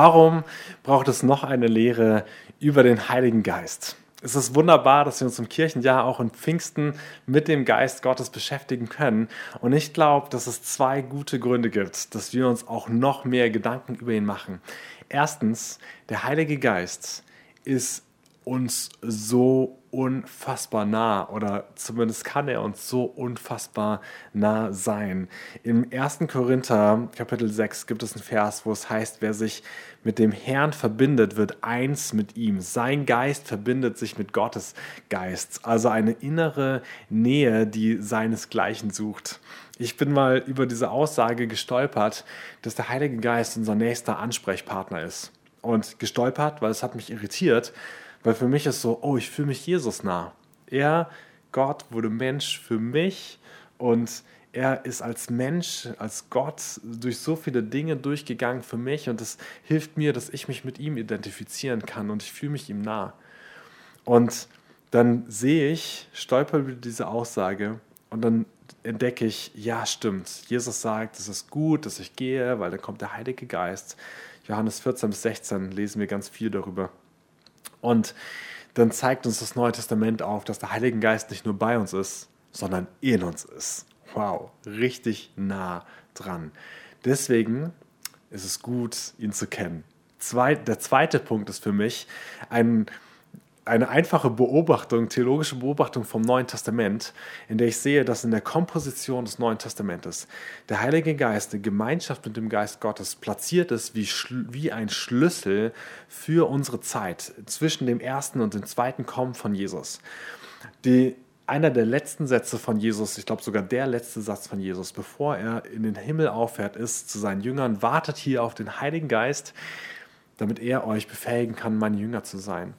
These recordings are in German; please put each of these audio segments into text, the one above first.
Warum braucht es noch eine Lehre über den Heiligen Geist? Es ist wunderbar, dass wir uns im Kirchenjahr auch in Pfingsten mit dem Geist Gottes beschäftigen können. Und ich glaube, dass es zwei gute Gründe gibt, dass wir uns auch noch mehr Gedanken über ihn machen. Erstens, der Heilige Geist ist uns so unfassbar nah oder zumindest kann er uns so unfassbar nah sein. Im 1. Korinther Kapitel 6 gibt es einen Vers, wo es heißt, wer sich mit dem Herrn verbindet, wird eins mit ihm. Sein Geist verbindet sich mit Gottes Geist. Also eine innere Nähe, die seinesgleichen sucht. Ich bin mal über diese Aussage gestolpert, dass der Heilige Geist unser nächster Ansprechpartner ist. Und gestolpert, weil es hat mich irritiert, weil für mich ist so, oh, ich fühle mich Jesus nah. Er, Gott, wurde Mensch für mich und er ist als Mensch, als Gott durch so viele Dinge durchgegangen für mich und das hilft mir, dass ich mich mit ihm identifizieren kann und ich fühle mich ihm nah. Und dann sehe ich, stolper über diese Aussage und dann entdecke ich, ja, stimmt. Jesus sagt, es ist gut, dass ich gehe, weil dann kommt der Heilige Geist. Johannes 14 bis 16 lesen wir ganz viel darüber. Und dann zeigt uns das Neue Testament auf, dass der Heilige Geist nicht nur bei uns ist, sondern in uns ist. Wow, richtig nah dran. Deswegen ist es gut, ihn zu kennen. Zwei, der zweite Punkt ist für mich ein eine einfache Beobachtung, theologische Beobachtung vom Neuen Testament, in der ich sehe, dass in der Komposition des Neuen Testamentes der Heilige Geist in Gemeinschaft mit dem Geist Gottes platziert ist wie, wie ein Schlüssel für unsere Zeit zwischen dem ersten und dem zweiten Kommen von Jesus. Die, einer der letzten Sätze von Jesus, ich glaube sogar der letzte Satz von Jesus, bevor er in den Himmel auffährt, ist zu seinen Jüngern, wartet hier auf den Heiligen Geist, damit er euch befähigen kann, meine Jünger zu sein.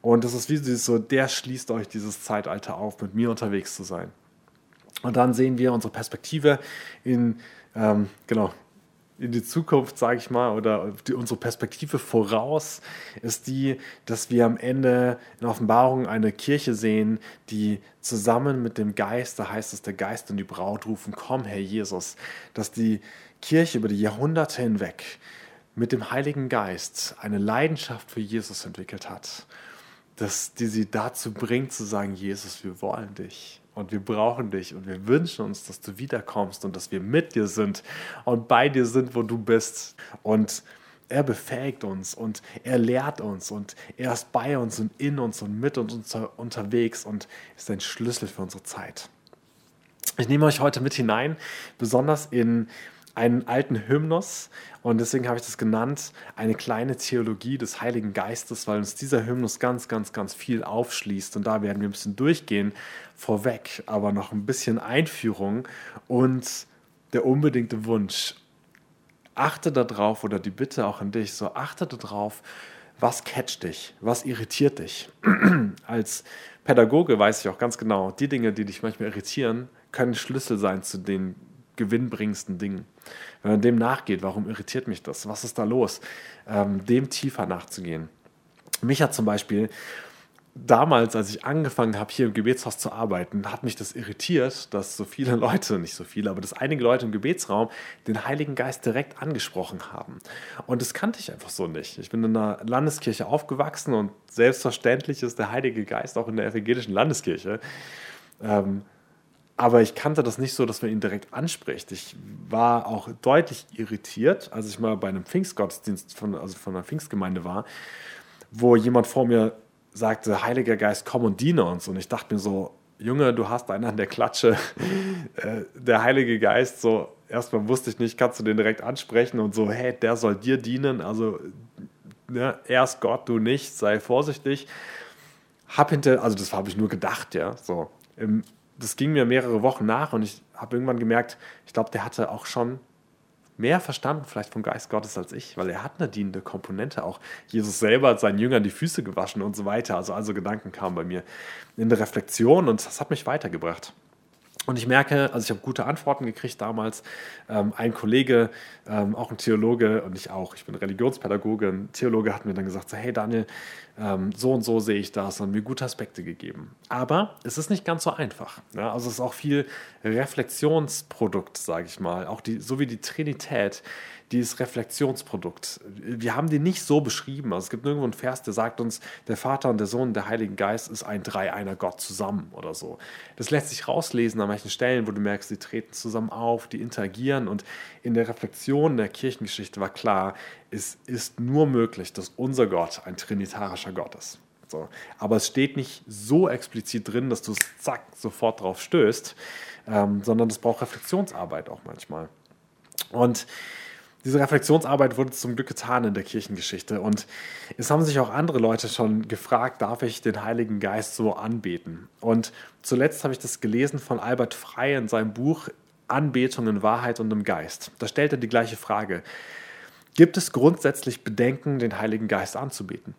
Und das ist wie so, der schließt euch dieses Zeitalter auf, mit mir unterwegs zu sein. Und dann sehen wir unsere Perspektive in, ähm, genau, in die Zukunft, sage ich mal, oder die, unsere Perspektive voraus ist die, dass wir am Ende in Offenbarung eine Kirche sehen, die zusammen mit dem Geist, da heißt es, der Geist und die Braut rufen, komm, Herr Jesus, dass die Kirche über die Jahrhunderte hinweg mit dem Heiligen Geist eine Leidenschaft für Jesus entwickelt hat dass die sie dazu bringt zu sagen, Jesus, wir wollen dich und wir brauchen dich und wir wünschen uns, dass du wiederkommst und dass wir mit dir sind und bei dir sind, wo du bist. Und er befähigt uns und er lehrt uns und er ist bei uns und in uns und mit uns unter, unterwegs und ist ein Schlüssel für unsere Zeit. Ich nehme euch heute mit hinein, besonders in einen alten Hymnus. Und deswegen habe ich das genannt, eine kleine Theologie des Heiligen Geistes, weil uns dieser Hymnus ganz, ganz, ganz viel aufschließt. Und da werden wir ein bisschen durchgehen, vorweg, aber noch ein bisschen Einführung und der unbedingte Wunsch, achte darauf oder die Bitte auch an dich, so achte darauf, was catcht dich, was irritiert dich. Als Pädagoge weiß ich auch ganz genau, die Dinge, die dich manchmal irritieren, können Schlüssel sein zu den gewinnbringendsten Dingen. Wenn man dem nachgeht, warum irritiert mich das? Was ist da los? Ähm, dem tiefer nachzugehen. Mich hat zum Beispiel damals, als ich angefangen habe, hier im Gebetshaus zu arbeiten, hat mich das irritiert, dass so viele Leute, nicht so viele, aber dass einige Leute im Gebetsraum den Heiligen Geist direkt angesprochen haben. Und das kannte ich einfach so nicht. Ich bin in einer Landeskirche aufgewachsen und selbstverständlich ist der Heilige Geist auch in der evangelischen Landeskirche. Ähm, aber ich kannte das nicht so, dass man ihn direkt anspricht. Ich war auch deutlich irritiert, als ich mal bei einem Pfingstgottesdienst von, also von einer Pfingstgemeinde war, wo jemand vor mir sagte, Heiliger Geist, komm und diene uns. Und ich dachte mir so, Junge, du hast einen an der Klatsche. Äh, der Heilige Geist, so, erstmal wusste ich nicht, kannst du den direkt ansprechen und so, hey, der soll dir dienen. Also, ne, er ist Gott, du nicht, sei vorsichtig. Hab hinter, also das habe ich nur gedacht, ja, so. Im das ging mir mehrere Wochen nach und ich habe irgendwann gemerkt, ich glaube, der hatte auch schon mehr verstanden, vielleicht vom Geist Gottes als ich, weil er hat eine dienende Komponente auch. Jesus selber hat seinen Jüngern die Füße gewaschen und so weiter. Also, also Gedanken kamen bei mir in der Reflexion und das hat mich weitergebracht. Und ich merke, also ich habe gute Antworten gekriegt damals. Ähm, ein Kollege, ähm, auch ein Theologe und ich auch, ich bin Religionspädagoge, ein Theologe hat mir dann gesagt, so, hey Daniel, ähm, so und so sehe ich das und mir gute Aspekte gegeben. Aber es ist nicht ganz so einfach. Ja? Also es ist auch viel Reflexionsprodukt, sage ich mal. Auch die, so wie die Trinität, dieses Reflexionsprodukt. Wir haben die nicht so beschrieben. Also es gibt nirgendwo einen Vers, der sagt uns, der Vater und der Sohn und der Heilige Geist ist ein Dreieiner Gott zusammen oder so. Das lässt sich rauslesen an manchen Stellen, wo du merkst, die treten zusammen auf, die interagieren. Und in der Reflexion der Kirchengeschichte war klar, es ist nur möglich, dass unser Gott ein trinitarischer Gott ist. So. Aber es steht nicht so explizit drin, dass du es zack sofort drauf stößt, ähm, sondern es braucht Reflexionsarbeit auch manchmal. Und diese Reflexionsarbeit wurde zum Glück getan in der Kirchengeschichte. Und es haben sich auch andere Leute schon gefragt, darf ich den Heiligen Geist so anbeten? Und zuletzt habe ich das gelesen von Albert Frey in seinem Buch Anbetung in Wahrheit und im Geist. Da stellt er die gleiche Frage. Gibt es grundsätzlich Bedenken, den Heiligen Geist anzubeten?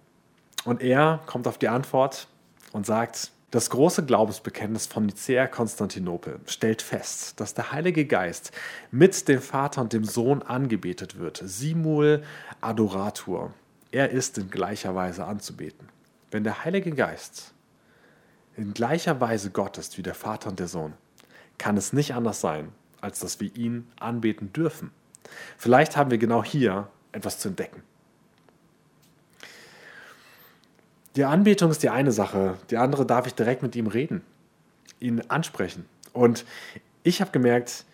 Und er kommt auf die Antwort und sagt, das große Glaubensbekenntnis von Nicäa Konstantinopel stellt fest, dass der Heilige Geist mit dem Vater und dem Sohn angebetet wird. Simul adoratur. Er ist in gleicher Weise anzubeten. Wenn der Heilige Geist in gleicher Weise Gott ist wie der Vater und der Sohn, kann es nicht anders sein, als dass wir ihn anbeten dürfen. Vielleicht haben wir genau hier etwas zu entdecken. Die Anbetung ist die eine Sache, die andere darf ich direkt mit ihm reden, ihn ansprechen. Und ich habe gemerkt,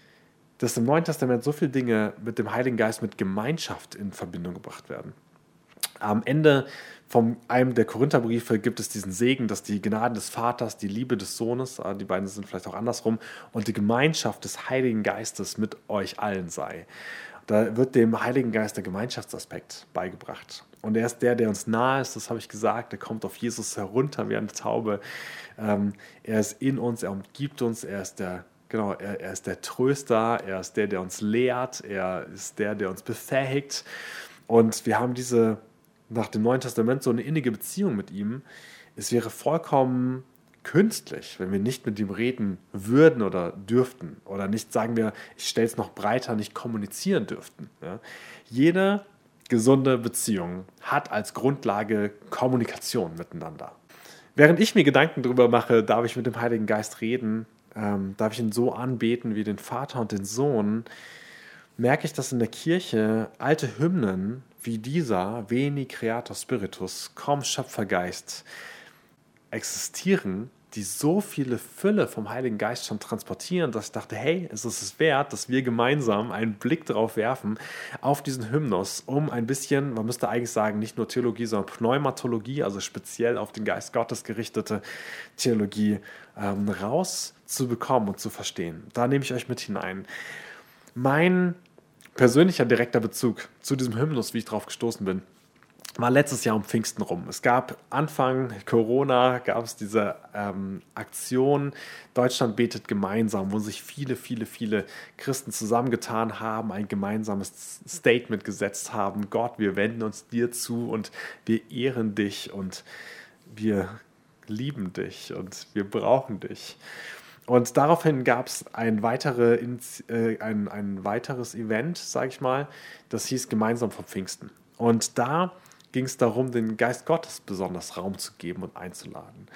dass im Neuen Testament so viele Dinge mit dem Heiligen Geist, mit Gemeinschaft in Verbindung gebracht werden. Am Ende von einem der Korintherbriefe gibt es diesen Segen, dass die Gnaden des Vaters, die Liebe des Sohnes, ah, die beiden sind vielleicht auch andersrum, und die Gemeinschaft des Heiligen Geistes mit euch allen sei. Da wird dem Heiligen Geist der Gemeinschaftsaspekt beigebracht. Und er ist der, der uns nahe ist, das habe ich gesagt. Er kommt auf Jesus herunter wie eine Taube. Ähm, er ist in uns, er umgibt uns, er ist der Genau, er, er, ist der Tröster, er ist der, der uns lehrt, er ist der, der uns befähigt. Und wir haben diese, nach dem Neuen Testament, so eine innige Beziehung mit ihm. Es wäre vollkommen künstlich, wenn wir nicht mit ihm reden würden oder dürften. Oder nicht, sagen wir, ich stelle es noch breiter, nicht kommunizieren dürften. Ja? Jede gesunde Beziehung hat als Grundlage Kommunikation miteinander. Während ich mir Gedanken darüber mache, darf ich mit dem Heiligen Geist reden, ähm, darf ich ihn so anbeten wie den Vater und den Sohn, merke ich, dass in der Kirche alte Hymnen wie dieser, Veni Creator Spiritus, komm Schöpfergeist, existieren, die so viele Fülle vom Heiligen Geist schon transportieren, dass ich dachte, hey, es ist es wert, dass wir gemeinsam einen Blick darauf werfen, auf diesen Hymnus, um ein bisschen, man müsste eigentlich sagen, nicht nur Theologie, sondern Pneumatologie, also speziell auf den Geist Gottes gerichtete Theologie, ähm, rauszubekommen und zu verstehen. Da nehme ich euch mit hinein. Mein persönlicher direkter Bezug zu diesem Hymnus, wie ich darauf gestoßen bin, war letztes Jahr um Pfingsten rum. Es gab Anfang Corona, gab es diese ähm, Aktion Deutschland betet gemeinsam, wo sich viele, viele, viele Christen zusammengetan haben, ein gemeinsames Statement gesetzt haben. Gott, wir wenden uns dir zu und wir ehren dich und wir lieben dich und wir brauchen dich. Und daraufhin gab es ein, weitere, äh, ein, ein weiteres Event, sage ich mal, das hieß Gemeinsam vom Pfingsten. Und da ging es darum, den Geist Gottes besonders Raum zu geben und einzuladen.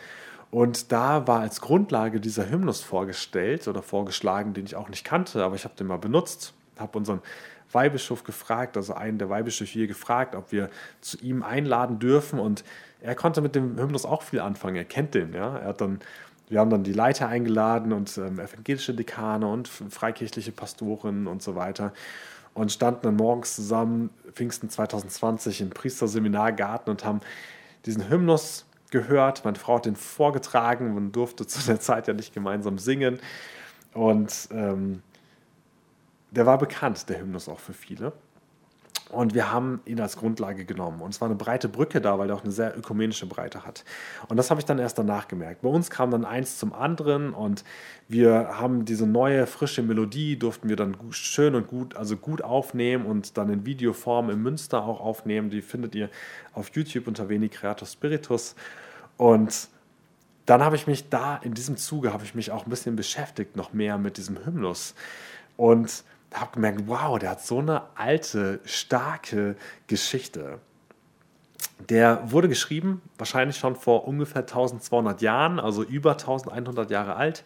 Und da war als Grundlage dieser Hymnus vorgestellt oder vorgeschlagen, den ich auch nicht kannte, aber ich habe den mal benutzt, habe unseren Weihbischof gefragt, also einen der Weihbischöfe hier gefragt, ob wir zu ihm einladen dürfen. Und er konnte mit dem Hymnus auch viel anfangen. Er kennt den, ja. Er hat dann, wir haben dann die Leiter eingeladen und ähm, evangelische Dekane und freikirchliche Pastoren und so weiter und standen dann morgens zusammen, Pfingsten 2020, im Priesterseminargarten und haben diesen Hymnus gehört. Meine Frau hat den vorgetragen, man durfte zu der Zeit ja nicht gemeinsam singen. Und ähm, der war bekannt, der Hymnus auch für viele. Und wir haben ihn als Grundlage genommen. Und es war eine breite Brücke da, weil er auch eine sehr ökumenische Breite hat. Und das habe ich dann erst danach gemerkt. Bei uns kam dann eins zum anderen und wir haben diese neue, frische Melodie, durften wir dann schön und gut, also gut aufnehmen und dann in Videoform in Münster auch aufnehmen. Die findet ihr auf YouTube unter Veni Creator Spiritus. Und dann habe ich mich da, in diesem Zuge, habe ich mich auch ein bisschen beschäftigt, noch mehr mit diesem Hymnus. Und habe gemerkt, wow, der hat so eine alte, starke Geschichte. Der wurde geschrieben, wahrscheinlich schon vor ungefähr 1200 Jahren, also über 1100 Jahre alt.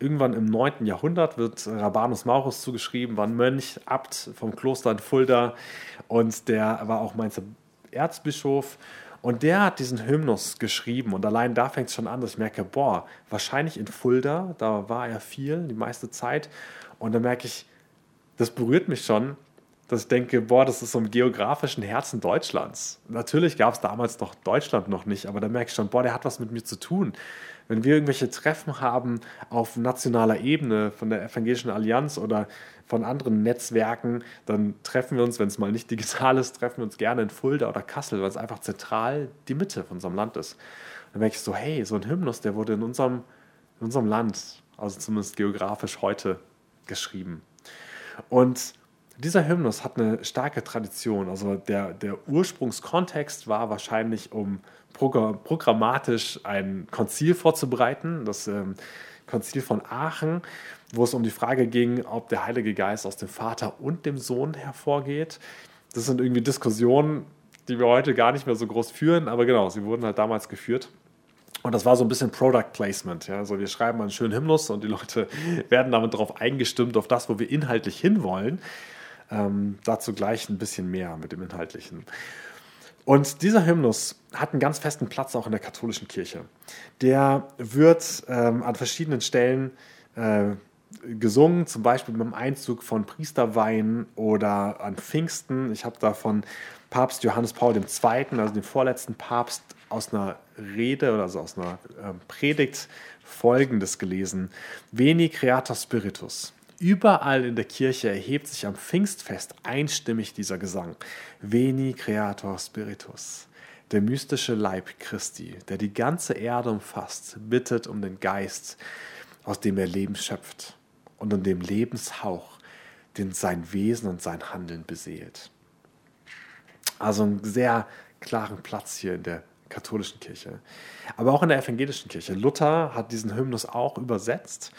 Irgendwann im 9. Jahrhundert wird Rabanus Maurus zugeschrieben, war ein Mönch, Abt vom Kloster in Fulda und der war auch Mainzer Erzbischof. Und der hat diesen Hymnus geschrieben und allein da fängt es schon an, dass ich merke, boah, wahrscheinlich in Fulda, da war er viel, die meiste Zeit. Und da merke ich, das berührt mich schon, dass ich denke, boah, das ist so im geografischen Herzen Deutschlands. Natürlich gab es damals noch Deutschland noch nicht, aber da merke ich schon, boah, der hat was mit mir zu tun. Wenn wir irgendwelche Treffen haben auf nationaler Ebene von der Evangelischen Allianz oder von anderen Netzwerken, dann treffen wir uns, wenn es mal nicht digital ist, treffen wir uns gerne in Fulda oder Kassel, weil es einfach zentral die Mitte von unserem Land ist. Dann merke ich so, hey, so ein Hymnus, der wurde in unserem, in unserem Land, also zumindest geografisch heute, geschrieben. Und dieser Hymnus hat eine starke Tradition. Also der, der Ursprungskontext war wahrscheinlich, um programmatisch ein Konzil vorzubereiten, das ähm, Konzil von Aachen, wo es um die Frage ging, ob der Heilige Geist aus dem Vater und dem Sohn hervorgeht. Das sind irgendwie Diskussionen, die wir heute gar nicht mehr so groß führen, aber genau, sie wurden halt damals geführt. Und das war so ein bisschen Product Placement. Ja? Also wir schreiben einen schönen Hymnus und die Leute werden damit darauf eingestimmt, auf das, wo wir inhaltlich hinwollen. Ähm, dazu gleich ein bisschen mehr mit dem Inhaltlichen. Und dieser Hymnus hat einen ganz festen Platz auch in der katholischen Kirche. Der wird ähm, an verschiedenen Stellen äh, gesungen, zum Beispiel beim Einzug von Priesterweihen oder an Pfingsten. Ich habe da von Papst Johannes Paul II., also dem vorletzten Papst, aus einer Rede oder also aus einer äh, Predigt Folgendes gelesen: Veni Creator Spiritus. Überall in der Kirche erhebt sich am Pfingstfest einstimmig dieser Gesang. Veni Creator Spiritus. Der mystische Leib Christi, der die ganze Erde umfasst, bittet um den Geist, aus dem er Leben schöpft und um den Lebenshauch, den sein Wesen und sein Handeln beseelt. Also einen sehr klaren Platz hier in der katholischen Kirche. Aber auch in der evangelischen Kirche. Luther hat diesen Hymnus auch übersetzt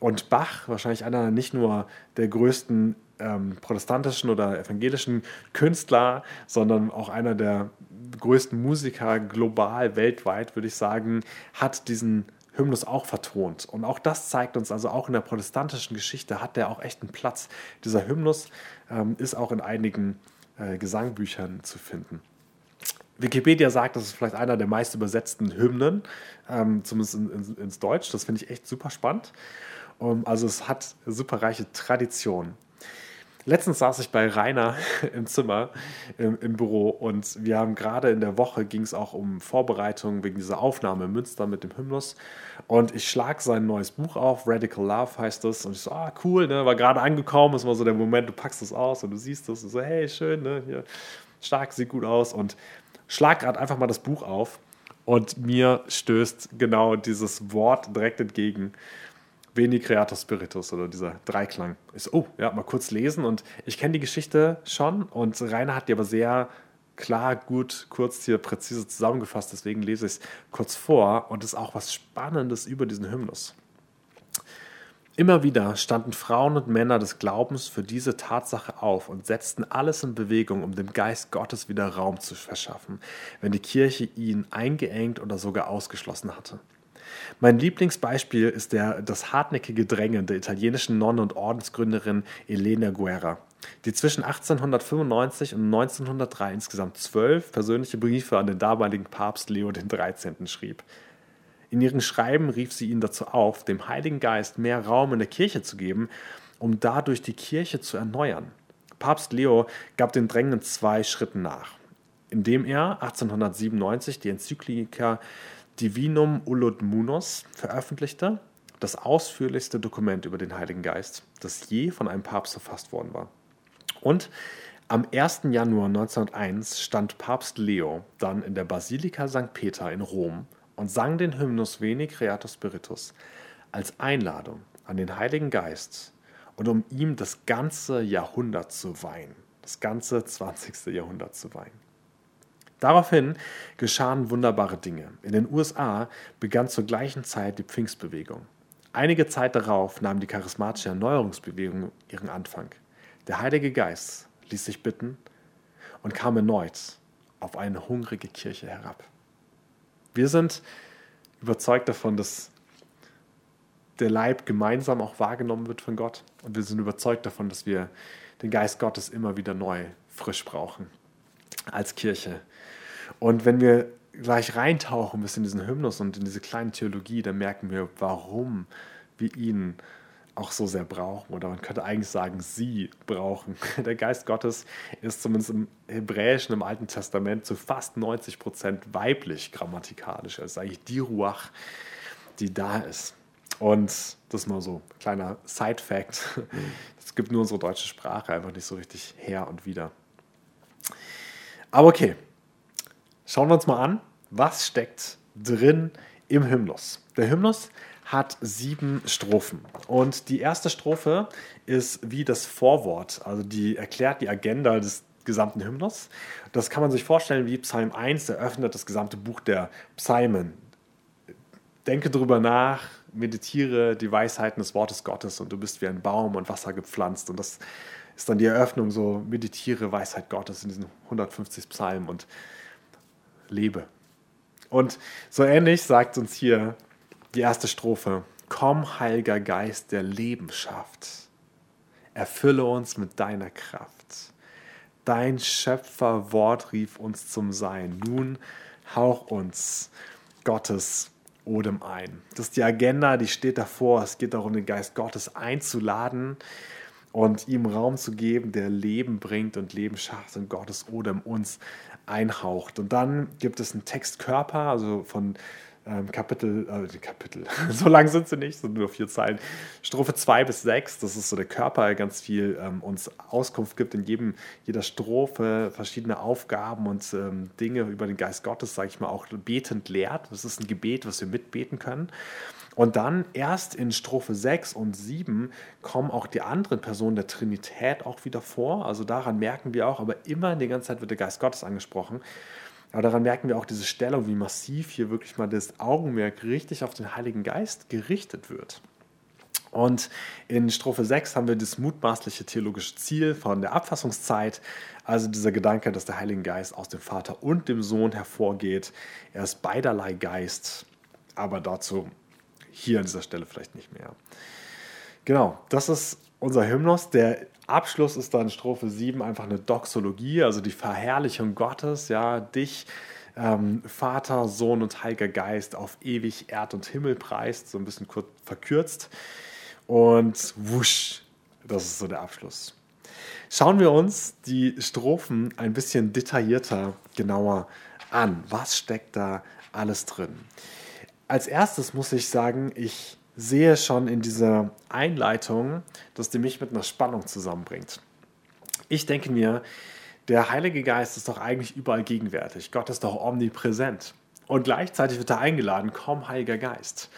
und Bach, wahrscheinlich einer nicht nur der größten ähm, protestantischen oder evangelischen Künstler, sondern auch einer der größten Musiker global, weltweit, würde ich sagen, hat diesen Hymnus auch vertont. Und auch das zeigt uns, also auch in der protestantischen Geschichte hat der auch echt einen Platz. Dieser Hymnus ähm, ist auch in einigen äh, Gesangbüchern zu finden. Wikipedia sagt, das ist vielleicht einer der meist übersetzten Hymnen, ähm, zumindest in, in, ins Deutsch. Das finde ich echt super spannend. Um, also es hat super reiche Tradition. Letztens saß ich bei Rainer im Zimmer im, im Büro und wir haben gerade in der Woche ging es auch um Vorbereitungen wegen dieser Aufnahme in Münster mit dem Hymnus und ich schlage sein neues Buch auf, Radical Love heißt es und ich so, ah cool, ne, war gerade angekommen, es war so der Moment, du packst es aus und du siehst es und so, hey schön, ne, hier, stark, sieht gut aus und schlag gerade einfach mal das Buch auf und mir stößt genau dieses Wort direkt entgegen. Veni Creator Spiritus oder dieser Dreiklang. So, oh, ja, mal kurz lesen und ich kenne die Geschichte schon und Rainer hat die aber sehr klar, gut, kurz hier präzise zusammengefasst, deswegen lese ich es kurz vor und es ist auch was Spannendes über diesen Hymnus. Immer wieder standen Frauen und Männer des Glaubens für diese Tatsache auf und setzten alles in Bewegung, um dem Geist Gottes wieder Raum zu verschaffen, wenn die Kirche ihn eingeengt oder sogar ausgeschlossen hatte. Mein Lieblingsbeispiel ist der, das hartnäckige Drängen der italienischen Nonne und Ordensgründerin Elena Guerra, die zwischen 1895 und 1903 insgesamt zwölf persönliche Briefe an den damaligen Papst Leo XIII. schrieb. In ihren Schreiben rief sie ihn dazu auf, dem Heiligen Geist mehr Raum in der Kirche zu geben, um dadurch die Kirche zu erneuern. Papst Leo gab den Drängen zwei Schritten nach, indem er 1897 die Enzyklika Divinum Ulud Munos veröffentlichte, das ausführlichste Dokument über den Heiligen Geist, das je von einem Papst verfasst worden war. Und am 1. Januar 1901 stand Papst Leo dann in der Basilika St. Peter in Rom und sang den Hymnus Veni Creator Spiritus als Einladung an den Heiligen Geist und um ihm das ganze Jahrhundert zu weihen, das ganze 20. Jahrhundert zu weihen. Daraufhin geschahen wunderbare Dinge. In den USA begann zur gleichen Zeit die Pfingstbewegung. Einige Zeit darauf nahm die charismatische Erneuerungsbewegung ihren Anfang. Der Heilige Geist ließ sich bitten und kam erneut auf eine hungrige Kirche herab. Wir sind überzeugt davon, dass der Leib gemeinsam auch wahrgenommen wird von Gott. Und wir sind überzeugt davon, dass wir den Geist Gottes immer wieder neu, frisch brauchen als Kirche. Und wenn wir gleich reintauchen bis in diesen Hymnus und in diese kleine Theologie, dann merken wir, warum wir ihn auch so sehr brauchen. Oder man könnte eigentlich sagen, sie brauchen. Der Geist Gottes ist zumindest im Hebräischen, im Alten Testament zu fast 90 Prozent weiblich grammatikalisch. Es ist eigentlich die Ruach, die da ist. Und das ist mal so ein kleiner Side-Fact. Es gibt nur unsere deutsche Sprache einfach nicht so richtig her und wieder. Aber okay, schauen wir uns mal an, was steckt drin im Hymnus. Der Hymnus hat sieben Strophen. Und die erste Strophe ist wie das Vorwort, also die erklärt die Agenda des gesamten Hymnus. Das kann man sich vorstellen wie Psalm 1, eröffnet das gesamte Buch der Psalmen. Denke darüber nach, meditiere die Weisheiten des Wortes Gottes und du bist wie ein Baum und Wasser gepflanzt. Und das ist dann die Eröffnung, so meditiere Weisheit Gottes in diesen 150 Psalmen und lebe. Und so ähnlich sagt uns hier die erste Strophe. Komm, Heiliger Geist, der Leben schafft. Erfülle uns mit deiner Kraft. Dein Schöpferwort rief uns zum Sein. Nun hauch uns Gottes Odem ein. Das ist die Agenda, die steht davor. Es geht darum, den Geist Gottes einzuladen und ihm Raum zu geben, der Leben bringt und Leben schafft und Gottes Odem uns einhaucht. Und dann gibt es einen Textkörper, also von ähm, Kapitel, äh, Kapitel, so lang sind sie nicht, sind nur vier Zeilen. Strophe 2 bis 6, das ist so der Körper, der ganz viel ähm, uns Auskunft gibt, in jedem, jeder Strophe verschiedene Aufgaben und ähm, Dinge über den Geist Gottes, sage ich mal, auch betend lehrt. Das ist ein Gebet, was wir mitbeten können. Und dann erst in Strophe 6 und 7 kommen auch die anderen Personen der Trinität auch wieder vor. Also daran merken wir auch, aber immer die ganze Zeit wird der Geist Gottes angesprochen. Aber daran merken wir auch diese Stellung, wie massiv hier wirklich mal das Augenmerk richtig auf den Heiligen Geist gerichtet wird. Und in Strophe 6 haben wir das mutmaßliche theologische Ziel von der Abfassungszeit, also dieser Gedanke, dass der Heilige Geist aus dem Vater und dem Sohn hervorgeht. Er ist beiderlei Geist, aber dazu hier an dieser Stelle vielleicht nicht mehr. Genau, das ist unser Hymnus. Der Abschluss ist dann Strophe 7 einfach eine Doxologie, also die Verherrlichung Gottes, ja, dich, ähm, Vater, Sohn und Heiliger Geist auf ewig Erd und Himmel preist, so ein bisschen kurz verkürzt. Und wusch, das ist so der Abschluss. Schauen wir uns die Strophen ein bisschen detaillierter, genauer an. Was steckt da alles drin? Als erstes muss ich sagen, ich sehe schon in dieser Einleitung, dass die mich mit einer Spannung zusammenbringt. Ich denke mir, der Heilige Geist ist doch eigentlich überall gegenwärtig. Gott ist doch omnipräsent. Und gleichzeitig wird er eingeladen, komm, Heiliger Geist.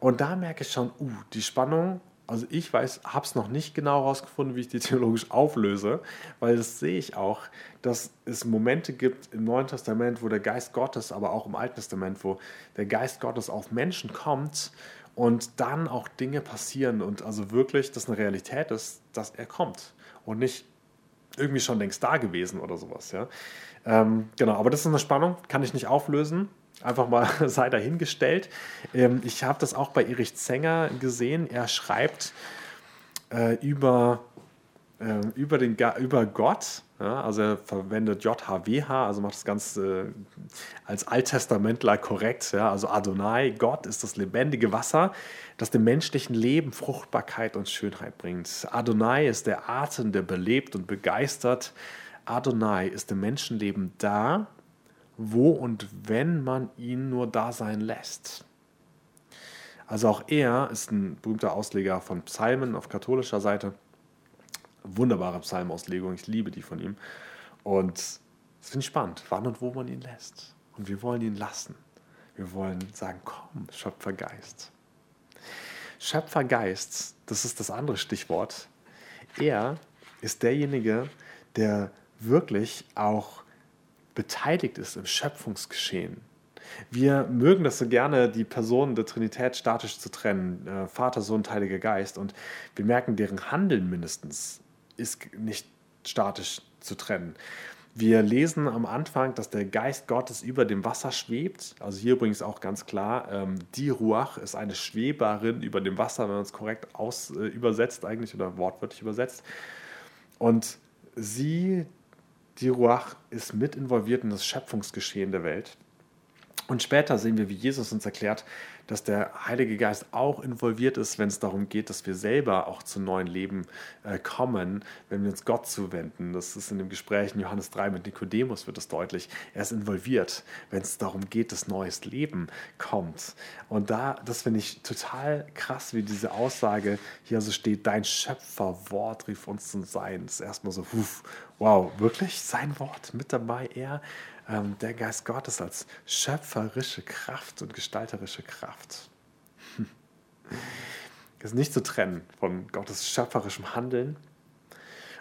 Und da merke ich schon, uh, die Spannung, also ich weiß, habe es noch nicht genau herausgefunden, wie ich die theologisch auflöse, weil das sehe ich auch, dass es Momente gibt im Neuen Testament, wo der Geist Gottes, aber auch im Alten Testament, wo der Geist Gottes auf Menschen kommt und dann auch Dinge passieren und also wirklich, dass eine Realität ist, dass er kommt und nicht irgendwie schon längst da gewesen oder sowas. Ja? Ähm, genau, aber das ist eine Spannung, kann ich nicht auflösen. Einfach mal sei dahingestellt. Ähm, ich habe das auch bei Erich Zenger gesehen. Er schreibt äh, über, äh, über, den, über Gott ja, also er verwendet JHWH, also macht das Ganze äh, als Alttestamentler korrekt. Ja, also Adonai, Gott ist das lebendige Wasser, das dem menschlichen Leben Fruchtbarkeit und Schönheit bringt. Adonai ist der Atem, der belebt und begeistert. Adonai ist dem Menschenleben da, wo und wenn man ihn nur da sein lässt. Also auch er ist ein berühmter Ausleger von Psalmen auf katholischer Seite wunderbare Psalmauslegung. Ich liebe die von ihm. Und das finde ich spannend, wann und wo man ihn lässt. Und wir wollen ihn lassen. Wir wollen sagen, komm, Schöpfergeist. Schöpfergeist, das ist das andere Stichwort. Er ist derjenige, der wirklich auch beteiligt ist im Schöpfungsgeschehen. Wir mögen das so gerne, die Personen der Trinität statisch zu trennen, äh, Vater, Sohn, Heiliger Geist. Und wir merken deren Handeln mindestens ist nicht statisch zu trennen. Wir lesen am Anfang, dass der Geist Gottes über dem Wasser schwebt. Also hier übrigens auch ganz klar, ähm, die Ruach ist eine Schweberin über dem Wasser, wenn man es korrekt aus, äh, übersetzt eigentlich oder wortwörtlich übersetzt. Und sie, die Ruach, ist mit involviert in das Schöpfungsgeschehen der Welt. Und später sehen wir, wie Jesus uns erklärt, dass der Heilige Geist auch involviert ist, wenn es darum geht, dass wir selber auch zu neuen Leben äh, kommen, wenn wir uns Gott zuwenden. Das ist in dem Gespräch in Johannes 3 mit Nikodemus wird das deutlich. Er ist involviert, wenn es darum geht, dass neues Leben kommt. Und da, das finde ich total krass, wie diese Aussage hier so steht, dein Schöpferwort rief uns zum Sein. Das ist erstmal so, wow, wirklich sein Wort mit dabei, er der Geist Gottes als schöpferische Kraft und gestalterische Kraft. Ist nicht zu trennen von Gottes schöpferischem Handeln.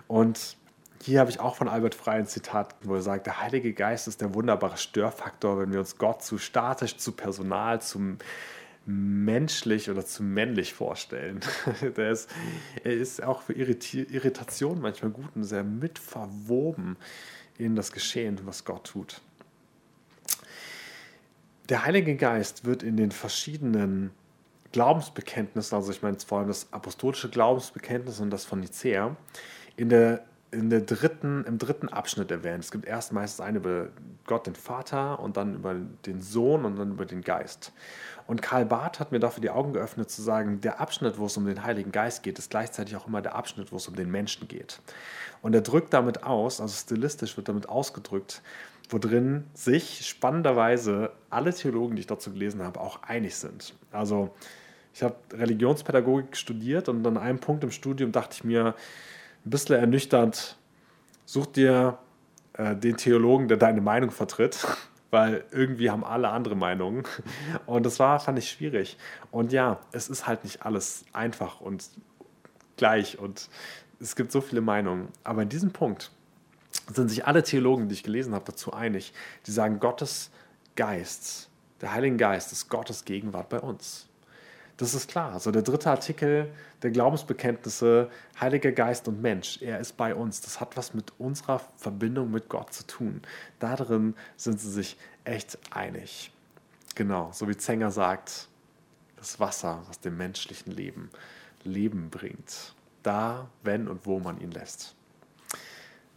Und hier habe ich auch von Albert Frey ein Zitat, wo er sagt, der Heilige Geist ist der wunderbare Störfaktor, wenn wir uns Gott zu statisch, zu personal, zu menschlich oder zu männlich vorstellen. der ist, er ist auch für Irritation manchmal gut und sehr mit verwoben in das Geschehen, was Gott tut. Der Heilige Geist wird in den verschiedenen Glaubensbekenntnissen, also ich meine vor allem das apostolische Glaubensbekenntnis und das von Nicea, in der, in der dritten, im dritten Abschnitt erwähnt. Es gibt erst meistens eine über Gott, den Vater, und dann über den Sohn und dann über den Geist. Und Karl Barth hat mir dafür die Augen geöffnet zu sagen, der Abschnitt, wo es um den Heiligen Geist geht, ist gleichzeitig auch immer der Abschnitt, wo es um den Menschen geht. Und er drückt damit aus, also stilistisch wird damit ausgedrückt, wo drin sich spannenderweise alle Theologen, die ich dazu gelesen habe, auch einig sind. Also ich habe Religionspädagogik studiert und an einem Punkt im Studium dachte ich mir, ein bisschen ernüchternd, such dir äh, den Theologen, der deine Meinung vertritt, weil irgendwie haben alle andere Meinungen. Und das war, fand ich schwierig. Und ja, es ist halt nicht alles einfach und gleich und es gibt so viele Meinungen. Aber in diesem Punkt sind sich alle Theologen, die ich gelesen habe, dazu einig. Die sagen, Gottes Geist, der Heilige Geist ist Gottes Gegenwart bei uns. Das ist klar. Also der dritte Artikel der Glaubensbekenntnisse, Heiliger Geist und Mensch, er ist bei uns. Das hat was mit unserer Verbindung mit Gott zu tun. Darin sind sie sich echt einig. Genau, so wie Zenger sagt, das Wasser, was dem menschlichen Leben Leben bringt da, wenn und wo man ihn lässt.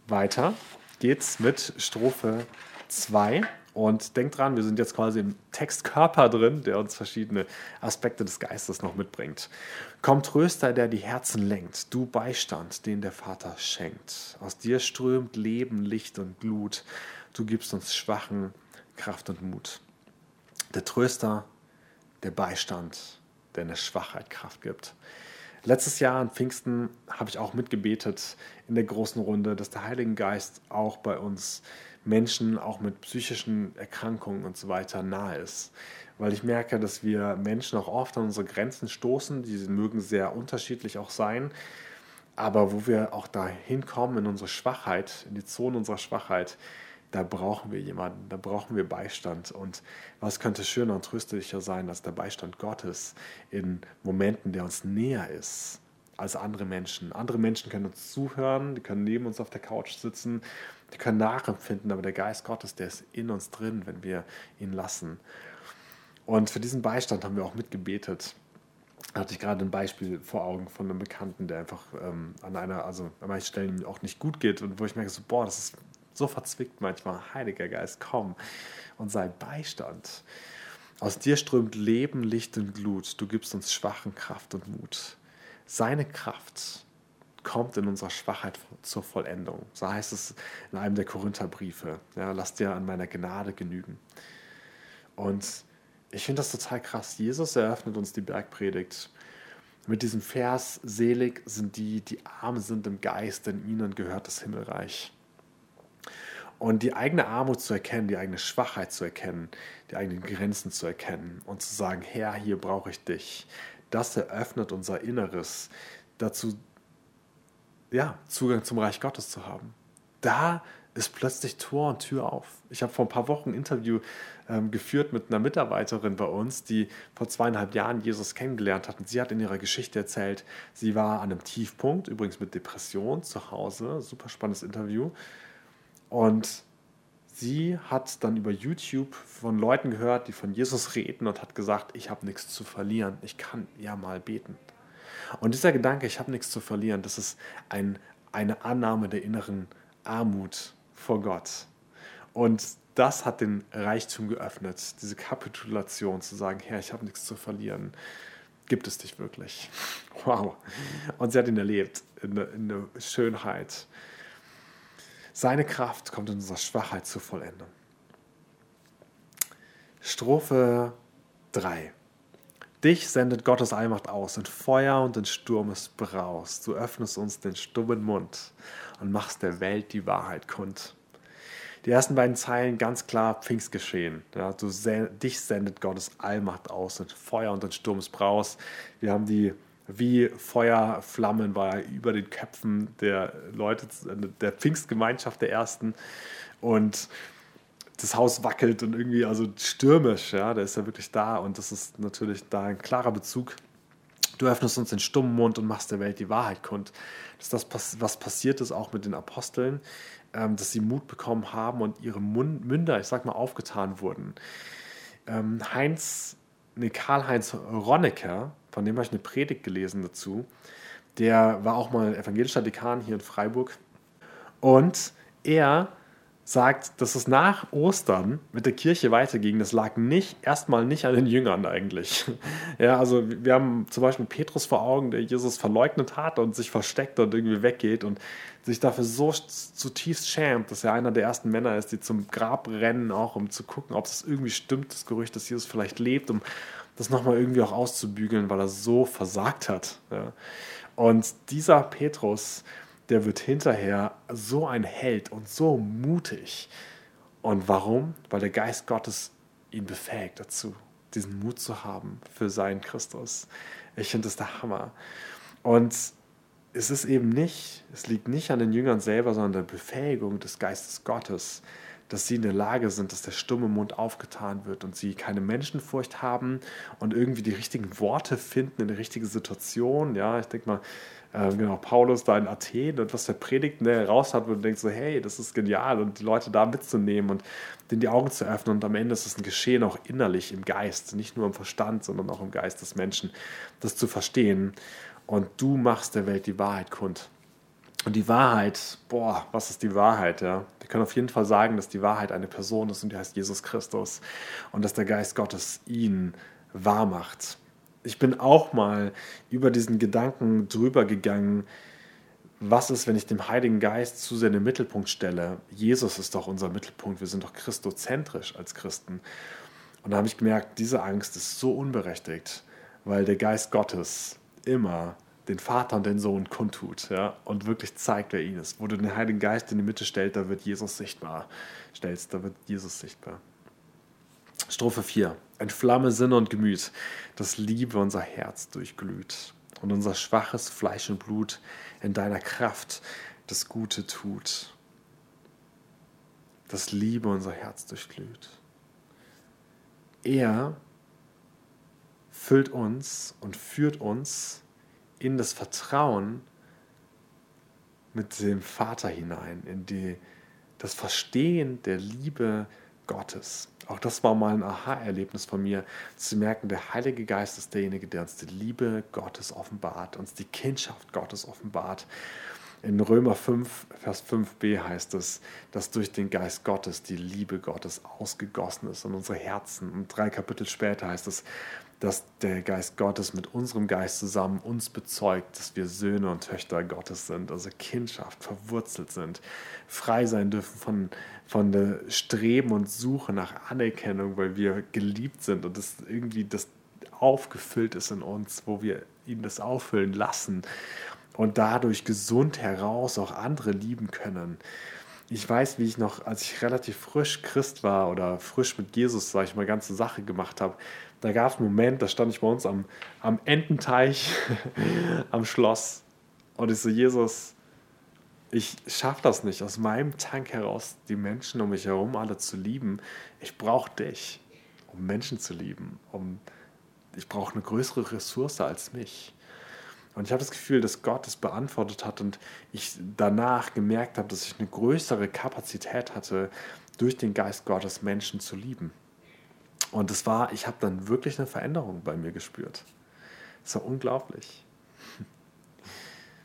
Weiter geht's mit Strophe 2. Und denkt dran, wir sind jetzt quasi im Textkörper drin, der uns verschiedene Aspekte des Geistes noch mitbringt. Komm Tröster, der die Herzen lenkt, du Beistand, den der Vater schenkt. Aus dir strömt Leben, Licht und Glut. Du gibst uns Schwachen Kraft und Mut. Der Tröster, der Beistand, der in der Schwachheit Kraft gibt. Letztes Jahr an Pfingsten habe ich auch mitgebetet in der großen Runde, dass der Heilige Geist auch bei uns Menschen, auch mit psychischen Erkrankungen und so weiter, nahe ist. Weil ich merke, dass wir Menschen auch oft an unsere Grenzen stoßen, die mögen sehr unterschiedlich auch sein, aber wo wir auch da hinkommen in unsere Schwachheit, in die Zone unserer Schwachheit, da brauchen wir jemanden, da brauchen wir Beistand. Und was könnte schöner und tröstlicher sein als der Beistand Gottes in Momenten, der uns näher ist als andere Menschen. Andere Menschen können uns zuhören, die können neben uns auf der Couch sitzen, die können nachempfinden, aber der Geist Gottes, der ist in uns drin, wenn wir ihn lassen. Und für diesen Beistand haben wir auch mitgebetet. Da hatte ich gerade ein Beispiel vor Augen von einem Bekannten, der einfach ähm, an einer, also an manchen Stellen auch nicht gut geht und wo ich merke, so, boah, das ist so verzwickt manchmal. Heiliger Geist, komm und sei Beistand. Aus dir strömt Leben, Licht und Glut. Du gibst uns Schwachen Kraft und Mut. Seine Kraft kommt in unserer Schwachheit zur Vollendung. So heißt es in einem der Korintherbriefe. Ja, lass dir an meiner Gnade genügen. Und ich finde das total krass. Jesus eröffnet uns die Bergpredigt mit diesem Vers, selig sind die, die arm sind im Geist, denn ihnen gehört das Himmelreich. Und die eigene Armut zu erkennen, die eigene Schwachheit zu erkennen, die eigenen Grenzen zu erkennen und zu sagen, Herr, hier brauche ich dich, das eröffnet unser Inneres dazu, ja, Zugang zum Reich Gottes zu haben. Da ist plötzlich Tor und Tür auf. Ich habe vor ein paar Wochen ein Interview ähm, geführt mit einer Mitarbeiterin bei uns, die vor zweieinhalb Jahren Jesus kennengelernt hat. Und sie hat in ihrer Geschichte erzählt, sie war an einem Tiefpunkt, übrigens mit Depression zu Hause, super spannendes Interview Und sie hat dann über YouTube von Leuten gehört, die von Jesus reden und hat gesagt, ich habe nichts zu verlieren, ich kann ja mal beten. Und dieser Gedanke, ich habe nichts zu verlieren, das ist ein, eine Annahme der inneren Armut vor Gott. Und das hat den Reichtum geöffnet, diese Kapitulation zu sagen, Herr, ich habe nichts zu verlieren. Gibt es dich wirklich? Wow. Und sie hat ihn erlebt in der, in der Schönheit. Seine Kraft kommt in unserer Schwachheit zur Vollendung. Strophe 3. Dich sendet Gottes Allmacht aus, in Feuer und in Sturmes Braus. Du öffnest uns den stummen Mund und machst der Welt die Wahrheit kund. Die ersten beiden Zeilen ganz klar Pfingstgeschehen. Ja, du, dich sendet Gottes Allmacht aus, in Feuer und in Sturmes Braus. Wir haben die wie Feuerflammen war über den Köpfen der Leute, der Pfingstgemeinschaft der Ersten. Und das Haus wackelt und irgendwie, also stürmisch, ja, der ist ja wirklich da und das ist natürlich da ein klarer Bezug. Du öffnest uns den stummen Mund und machst der Welt die Wahrheit kund. Das ist das, was passiert ist auch mit den Aposteln, ähm, dass sie Mut bekommen haben und ihre Münder, ich sag mal, aufgetan wurden. Ähm, Heinz, nee, Karl-Heinz Ronnecker, von dem habe ich eine Predigt gelesen dazu, der war auch mal evangelischer Dekan hier in Freiburg. Und er sagt, dass es nach Ostern mit der Kirche weiterging, das lag nicht, erstmal nicht an den Jüngern eigentlich. Ja, also wir haben zum Beispiel Petrus vor Augen, der Jesus verleugnet hat und sich versteckt und irgendwie weggeht und sich dafür so zutiefst schämt, dass er einer der ersten Männer ist, die zum Grab rennen, auch um zu gucken, ob es irgendwie stimmt, das Gerücht, dass Jesus vielleicht lebt, um das nochmal irgendwie auch auszubügeln, weil er so versagt hat. Ja. Und dieser Petrus, der wird hinterher so ein Held und so mutig. Und warum? Weil der Geist Gottes ihn befähigt dazu, diesen Mut zu haben für seinen Christus. Ich finde das der Hammer. Und es ist eben nicht, es liegt nicht an den Jüngern selber, sondern der Befähigung des Geistes Gottes, dass sie in der Lage sind, dass der stumme Mund aufgetan wird und sie keine Menschenfurcht haben und irgendwie die richtigen Worte finden in der richtigen Situation. Ja, ich denke mal, ähm, genau, Paulus da in Athen und was der Predigt ne, raus hat, wo du denkst so, hey, das ist genial und die Leute da mitzunehmen und denen die Augen zu öffnen und am Ende ist es ein Geschehen auch innerlich im Geist, nicht nur im Verstand, sondern auch im Geist des Menschen, das zu verstehen und du machst der Welt die Wahrheit kund. Und die Wahrheit, boah, was ist die Wahrheit? Ja? Wir können auf jeden Fall sagen, dass die Wahrheit eine Person ist und die heißt Jesus Christus und dass der Geist Gottes ihn wahr macht ich bin auch mal über diesen Gedanken drüber gegangen, was ist, wenn ich dem Heiligen Geist zu sehr in den Mittelpunkt stelle? Jesus ist doch unser Mittelpunkt, wir sind doch christozentrisch als Christen. Und da habe ich gemerkt, diese Angst ist so unberechtigt, weil der Geist Gottes immer den Vater und den Sohn kundtut ja, und wirklich zeigt, wer ihn ist. Wo du den Heiligen Geist in die Mitte stellst, da wird Jesus sichtbar. Stellst, da wird Jesus sichtbar. Strophe 4. Entflamme Sinn und Gemüt, dass Liebe unser Herz durchglüht und unser schwaches Fleisch und Blut in deiner Kraft das Gute tut. Dass Liebe unser Herz durchglüht. Er füllt uns und führt uns in das Vertrauen mit dem Vater hinein, in die, das Verstehen der Liebe Gottes. Auch das war mal ein Aha-Erlebnis von mir, zu merken, der Heilige Geist ist derjenige, der uns die Liebe Gottes offenbart, uns die Kindschaft Gottes offenbart. In Römer 5, Vers 5b heißt es, dass durch den Geist Gottes die Liebe Gottes ausgegossen ist in unsere Herzen. Und drei Kapitel später heißt es, dass der Geist Gottes mit unserem Geist zusammen uns bezeugt, dass wir Söhne und Töchter Gottes sind, also Kindschaft, verwurzelt sind, frei sein dürfen von, von der Streben und Suche nach Anerkennung, weil wir geliebt sind und das irgendwie das aufgefüllt ist in uns, wo wir ihn das auffüllen lassen und dadurch gesund heraus auch andere lieben können. Ich weiß, wie ich noch, als ich relativ frisch Christ war oder frisch mit Jesus, sage ich mal, ganze Sache gemacht habe, da gab es einen Moment, da stand ich bei uns am, am Ententeich am Schloss und ich so, Jesus, ich schaffe das nicht, aus meinem Tank heraus die Menschen um mich herum alle zu lieben. Ich brauche dich, um Menschen zu lieben. Um, ich brauche eine größere Ressource als mich. Und ich habe das Gefühl, dass Gott es beantwortet hat und ich danach gemerkt habe, dass ich eine größere Kapazität hatte, durch den Geist Gottes Menschen zu lieben. Und es war, ich habe dann wirklich eine Veränderung bei mir gespürt. Es war unglaublich.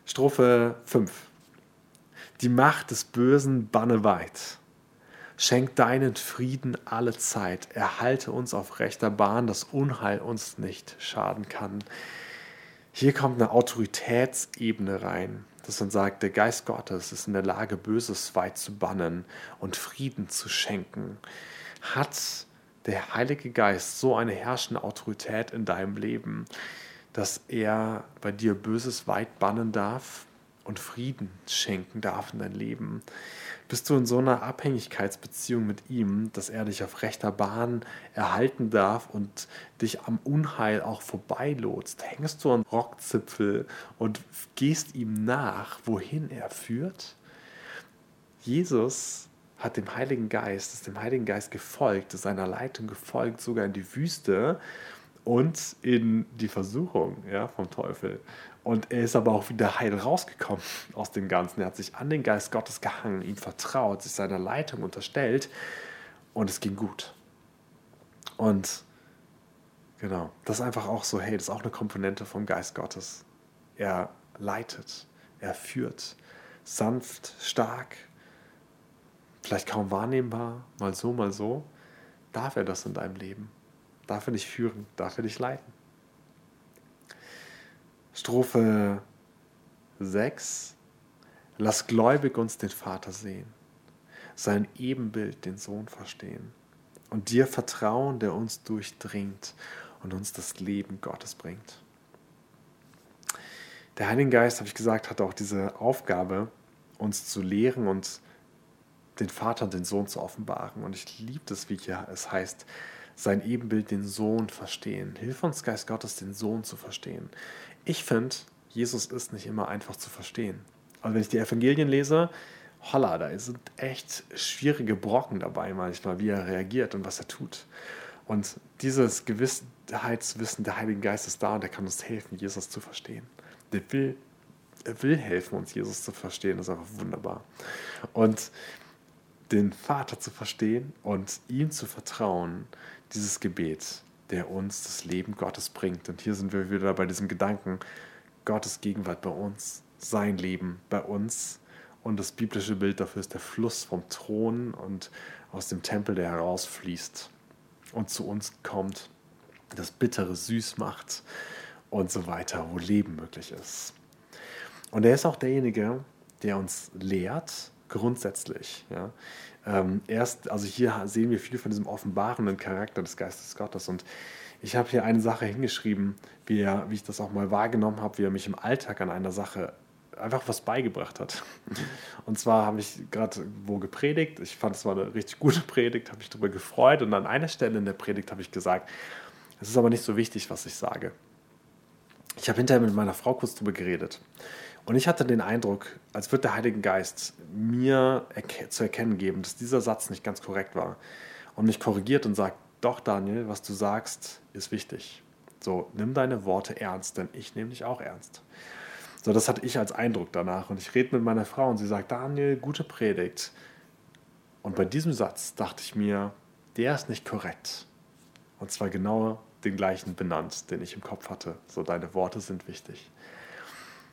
Strophe 5. Die Macht des Bösen banne weit. Schenk deinen Frieden alle Zeit. Erhalte uns auf rechter Bahn, dass Unheil uns nicht schaden kann. Hier kommt eine Autoritätsebene rein, dass man sagt, der Geist Gottes ist in der Lage, Böses weit zu bannen und Frieden zu schenken. Hat der Heilige Geist so eine herrschende Autorität in deinem Leben, dass er bei dir Böses weit bannen darf und Frieden schenken darf in dein Leben? bist du in so einer Abhängigkeitsbeziehung mit ihm, dass er dich auf rechter Bahn erhalten darf und dich am Unheil auch vorbeilotst. Hängst du am Rockzipfel und gehst ihm nach, wohin er führt? Jesus hat dem Heiligen Geist, ist dem Heiligen Geist gefolgt, ist seiner Leitung gefolgt, sogar in die Wüste und in die Versuchung ja, vom Teufel. Und er ist aber auch wieder heil rausgekommen aus dem Ganzen. Er hat sich an den Geist Gottes gehangen, ihm vertraut, sich seiner Leitung unterstellt und es ging gut. Und genau, das ist einfach auch so, hey, das ist auch eine Komponente vom Geist Gottes. Er leitet, er führt, sanft, stark, vielleicht kaum wahrnehmbar, mal so, mal so. Darf er das in deinem Leben? Darf er dich führen? Darf er dich leiten? Strophe 6. Lass gläubig uns den Vater sehen, sein Ebenbild den Sohn verstehen und dir vertrauen, der uns durchdringt und uns das Leben Gottes bringt. Der Heilige Geist, habe ich gesagt, hat auch diese Aufgabe, uns zu lehren und den Vater und den Sohn zu offenbaren. Und ich liebe es, wie hier es heißt, sein Ebenbild, den Sohn verstehen. Hilf uns, Geist Gottes, den Sohn zu verstehen. Ich finde, Jesus ist nicht immer einfach zu verstehen. Also wenn ich die Evangelien lese, holla, da sind echt schwierige Brocken dabei manchmal, wie er reagiert und was er tut. Und dieses Gewissheitswissen der Heiligen Geist ist da und der kann uns helfen, Jesus zu verstehen. Der will, er will helfen, uns Jesus zu verstehen. Das ist einfach wunderbar. Und den Vater zu verstehen und ihm zu vertrauen, dieses Gebet, der uns das Leben Gottes bringt. Und hier sind wir wieder bei diesem Gedanken, Gottes Gegenwart bei uns, sein Leben bei uns. Und das biblische Bild dafür ist der Fluss vom Thron und aus dem Tempel, der herausfließt und zu uns kommt, das Bittere süß macht und so weiter, wo Leben möglich ist. Und er ist auch derjenige, der uns lehrt, grundsätzlich. Ja. Ähm, erst, also hier sehen wir viel von diesem offenbarenden Charakter des Geistes Gottes. Und ich habe hier eine Sache hingeschrieben, wie, er, wie ich das auch mal wahrgenommen habe, wie er mich im Alltag an einer Sache einfach was beigebracht hat. Und zwar habe ich gerade wo gepredigt. Ich fand es war eine richtig gute Predigt, habe mich darüber gefreut. Und an einer Stelle in der Predigt habe ich gesagt, es ist aber nicht so wichtig, was ich sage. Ich habe hinterher mit meiner Frau kurz darüber geredet. Und ich hatte den Eindruck, als würde der Heilige Geist mir erke zu erkennen geben, dass dieser Satz nicht ganz korrekt war. Und mich korrigiert und sagt, doch Daniel, was du sagst, ist wichtig. So, nimm deine Worte ernst, denn ich nehme dich auch ernst. So, das hatte ich als Eindruck danach. Und ich rede mit meiner Frau und sie sagt, Daniel, gute Predigt. Und bei diesem Satz dachte ich mir, der ist nicht korrekt. Und zwar genau den gleichen benannt, den ich im Kopf hatte. So, deine Worte sind wichtig.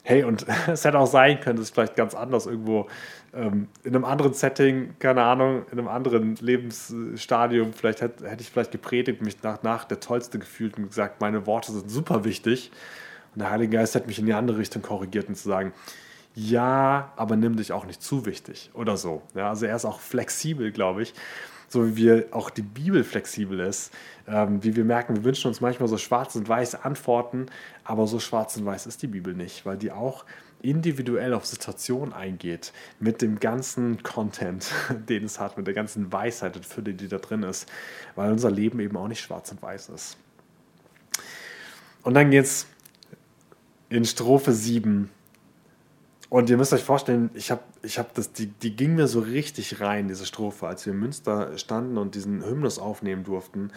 Hey, und es hätte auch sein können, dass ich vielleicht ganz anders irgendwo ähm, in einem anderen Setting, keine Ahnung, in einem anderen Lebensstadium, vielleicht hätte, hätte ich vielleicht gepredigt, mich nach, nach der Tollste gefühlt und gesagt, meine Worte sind super wichtig. Und der Heilige Geist hätte mich in die andere Richtung korrigiert und zu sagen, ja, aber nimm dich auch nicht zu wichtig oder so. Ja, also er ist auch flexibel, glaube ich so wie wir auch die Bibel flexibel ist, ähm, wie wir merken, wir wünschen uns manchmal so schwarz und weiß Antworten, aber so schwarz und weiß ist die Bibel nicht, weil die auch individuell auf Situationen eingeht, mit dem ganzen Content, den es hat, mit der ganzen Weisheit und Fülle, die da drin ist, weil unser Leben eben auch nicht schwarz und weiß ist. Und dann geht es in Strophe 7 und ihr müsst euch vorstellen, ich habe ich hab das, die, die ging mir so richtig rein, diese Strophe, als wir in Münster standen und diesen Hymnus aufnehmen durften.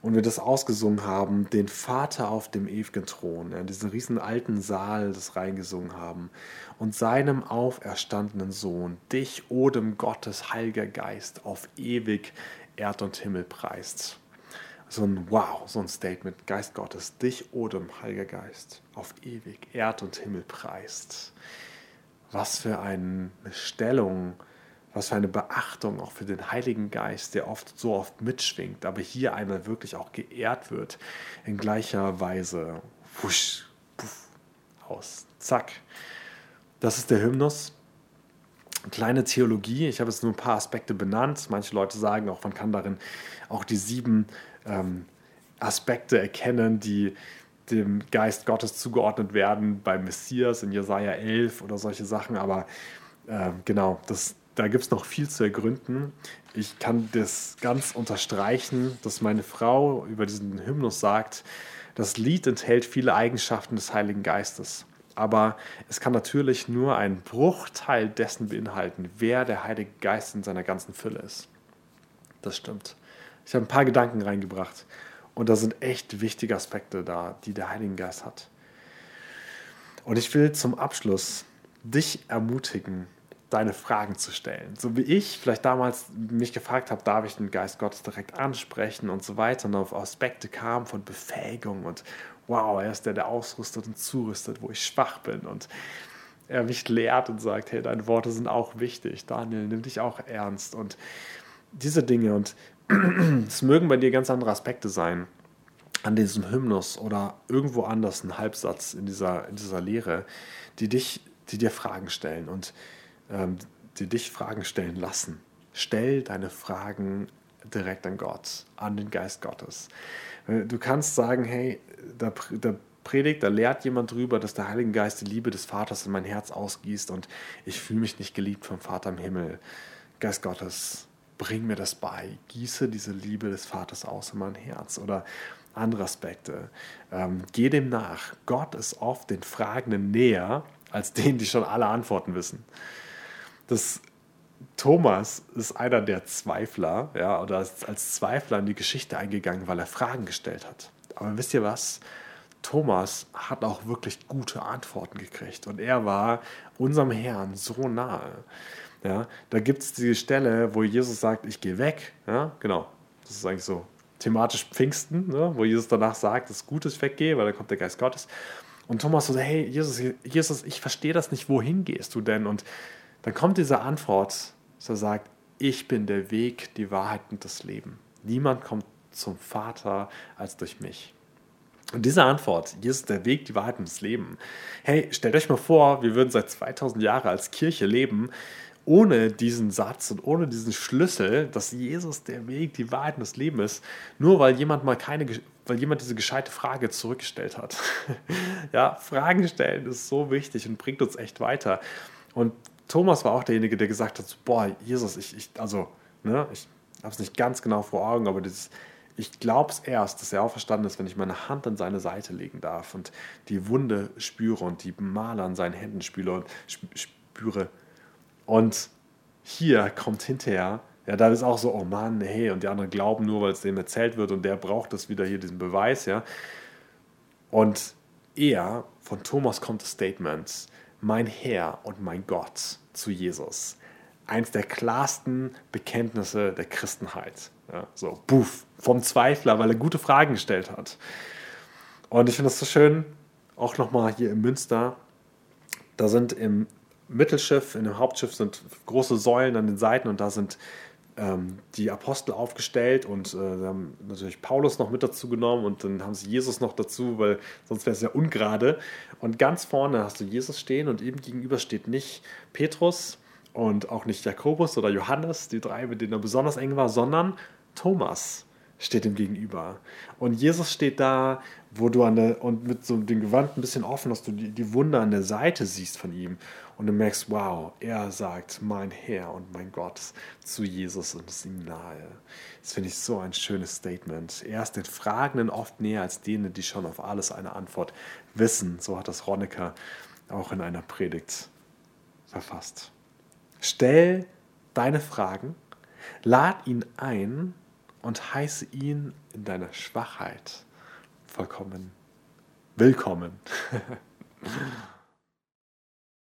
und wir das ausgesungen haben, den Vater auf dem ewigen Thron, ja, diesen riesen alten Saal das reingesungen haben und seinem auferstandenen Sohn, dich, Odem Gottes, Heiliger Geist, auf ewig Erd und Himmel preist. So ein Wow, so ein Statement, Geist Gottes, dich, Odem, Heiliger Geist, auf ewig Erd und Himmel preist. Was für eine Stellung, was für eine Beachtung auch für den Heiligen Geist, der oft so oft mitschwingt, aber hier einmal wirklich auch geehrt wird, in gleicher Weise. Wusch, puff, aus, zack. Das ist der Hymnus. Kleine Theologie, ich habe jetzt nur ein paar Aspekte benannt. Manche Leute sagen auch, man kann darin auch die sieben ähm, Aspekte erkennen, die dem Geist Gottes zugeordnet werden beim Messias in Jesaja 11 oder solche Sachen. Aber äh, genau, das, da gibt es noch viel zu ergründen. Ich kann das ganz unterstreichen, dass meine Frau über diesen Hymnus sagt, das Lied enthält viele Eigenschaften des Heiligen Geistes. Aber es kann natürlich nur einen Bruchteil dessen beinhalten, wer der Heilige Geist in seiner ganzen Fülle ist. Das stimmt. Ich habe ein paar Gedanken reingebracht. Und da sind echt wichtige Aspekte da, die der Heilige Geist hat. Und ich will zum Abschluss dich ermutigen, deine Fragen zu stellen. So wie ich vielleicht damals mich gefragt habe, darf ich den Geist Gottes direkt ansprechen und so weiter und auf Aspekte kam von Befähigung und wow, er ist der, der ausrüstet und zurüstet, wo ich schwach bin und er mich lehrt und sagt, hey, deine Worte sind auch wichtig. Daniel, nimm dich auch ernst und diese Dinge und es mögen bei dir ganz andere Aspekte sein an diesem Hymnus oder irgendwo anders ein Halbsatz in dieser, in dieser Lehre, die dich, die dir Fragen stellen und ähm, die dich Fragen stellen lassen. Stell deine Fragen direkt an Gott, an den Geist Gottes. Äh, du kannst sagen, hey, da, da predigt, da lehrt jemand drüber, dass der Heilige Geist die Liebe des Vaters in mein Herz ausgießt und ich fühle mich nicht geliebt vom Vater im Himmel. Geist Gottes, bring mir das bei, gieße diese Liebe des Vaters aus in mein Herz oder andere Aspekte. Ähm, geh dem nach. Gott ist oft den Fragenden näher als denen, die schon alle Antworten wissen. Das Thomas ist einer der Zweifler, ja, oder ist als Zweifler in die Geschichte eingegangen, weil er Fragen gestellt hat. Aber wisst ihr was? Thomas hat auch wirklich gute Antworten gekriegt und er war unserem Herrn so nahe. Ja, da gibt es diese Stelle, wo Jesus sagt, ich gehe weg. Ja, genau. Das ist eigentlich so thematisch Pfingsten, ne? wo Jesus danach sagt, es ist gut, dass ich weggehe, weil da kommt der Geist Gottes. Und Thomas so, hey, Jesus, Jesus ich verstehe das nicht, wohin gehst du denn? Und dann kommt diese Antwort, dass er sagt, ich bin der Weg, die Wahrheit und das Leben. Niemand kommt zum Vater als durch mich. Und diese Antwort, Jesus der Weg, die Wahrheit und das Leben. Hey, stellt euch mal vor, wir würden seit 2000 Jahren als Kirche leben ohne diesen Satz und ohne diesen Schlüssel, dass Jesus der Weg, die Wahrheit und das Leben ist, nur weil jemand mal keine, weil jemand diese gescheite Frage zurückgestellt hat. ja, Fragen stellen ist so wichtig und bringt uns echt weiter. Und Thomas war auch derjenige, der gesagt hat, boah, Jesus, ich, ich also, ne, ich habe es nicht ganz genau vor Augen, aber dieses, ich glaube es erst, dass er auferstanden ist, wenn ich meine Hand an seine Seite legen darf und die Wunde spüre und die Male an seinen Händen spüre und spüre und hier kommt hinterher, ja, da ist auch so, oh Mann, hey, und die anderen glauben nur, weil es dem erzählt wird und der braucht das wieder hier, diesen Beweis, ja. Und er, von Thomas kommt das Statement, mein Herr und mein Gott zu Jesus. Eins der klarsten Bekenntnisse der Christenheit. Ja, so, buff, vom Zweifler, weil er gute Fragen gestellt hat. Und ich finde das so schön, auch nochmal hier im Münster, da sind im Mittelschiff, in dem Hauptschiff sind große Säulen an den Seiten und da sind ähm, die Apostel aufgestellt und äh, haben natürlich Paulus noch mit dazu genommen und dann haben sie Jesus noch dazu, weil sonst wäre es ja ungerade. Und ganz vorne hast du Jesus stehen und ihm gegenüber steht nicht Petrus und auch nicht Jakobus oder Johannes, die drei, mit denen er besonders eng war, sondern Thomas steht ihm gegenüber. Und Jesus steht da, wo du an der, und mit so dem Gewand ein bisschen offen, dass du die, die Wunde an der Seite siehst von ihm. Und du merkst, wow, er sagt, mein Herr und mein Gott zu Jesus und ist ihm nahe. Das finde ich so ein schönes Statement. Er ist den Fragenden oft näher als denen, die schon auf alles eine Antwort wissen. So hat das Ronnecker auch in einer Predigt verfasst. Stell deine Fragen, lad ihn ein und heiße ihn in deiner Schwachheit vollkommen willkommen.